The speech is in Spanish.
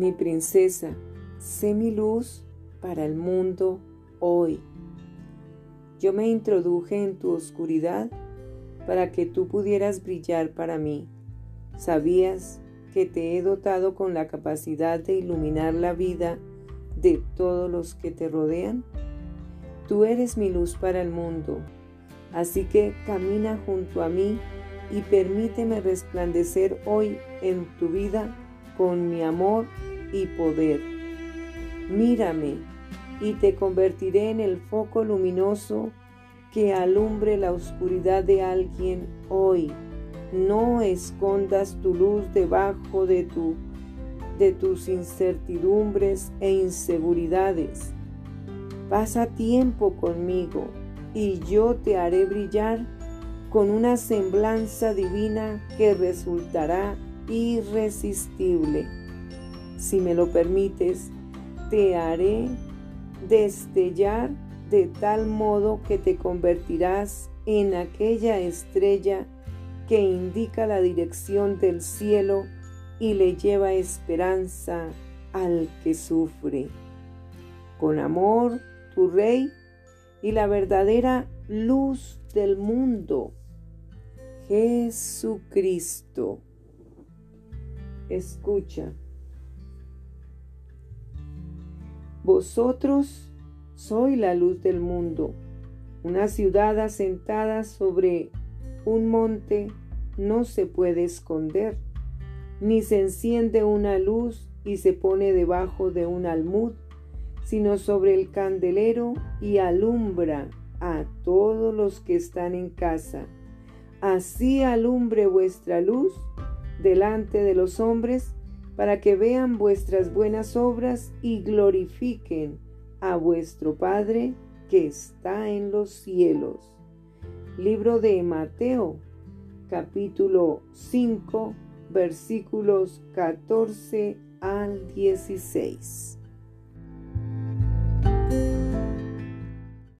Mi princesa, sé mi luz para el mundo hoy. Yo me introduje en tu oscuridad para que tú pudieras brillar para mí. ¿Sabías que te he dotado con la capacidad de iluminar la vida de todos los que te rodean? Tú eres mi luz para el mundo, así que camina junto a mí y permíteme resplandecer hoy en tu vida con mi amor y poder. Mírame y te convertiré en el foco luminoso que alumbre la oscuridad de alguien hoy. No escondas tu luz debajo de, tu, de tus incertidumbres e inseguridades. Pasa tiempo conmigo y yo te haré brillar con una semblanza divina que resultará irresistible. Si me lo permites, te haré destellar de tal modo que te convertirás en aquella estrella que indica la dirección del cielo y le lleva esperanza al que sufre. Con amor, tu Rey y la verdadera luz del mundo, Jesucristo. Escucha. Vosotros soy la luz del mundo. Una ciudad asentada sobre un monte no se puede esconder, ni se enciende una luz y se pone debajo de un almud, sino sobre el candelero y alumbra a todos los que están en casa. Así alumbre vuestra luz delante de los hombres, para que vean vuestras buenas obras y glorifiquen a vuestro Padre que está en los cielos. Libro de Mateo, capítulo 5, versículos 14 al 16.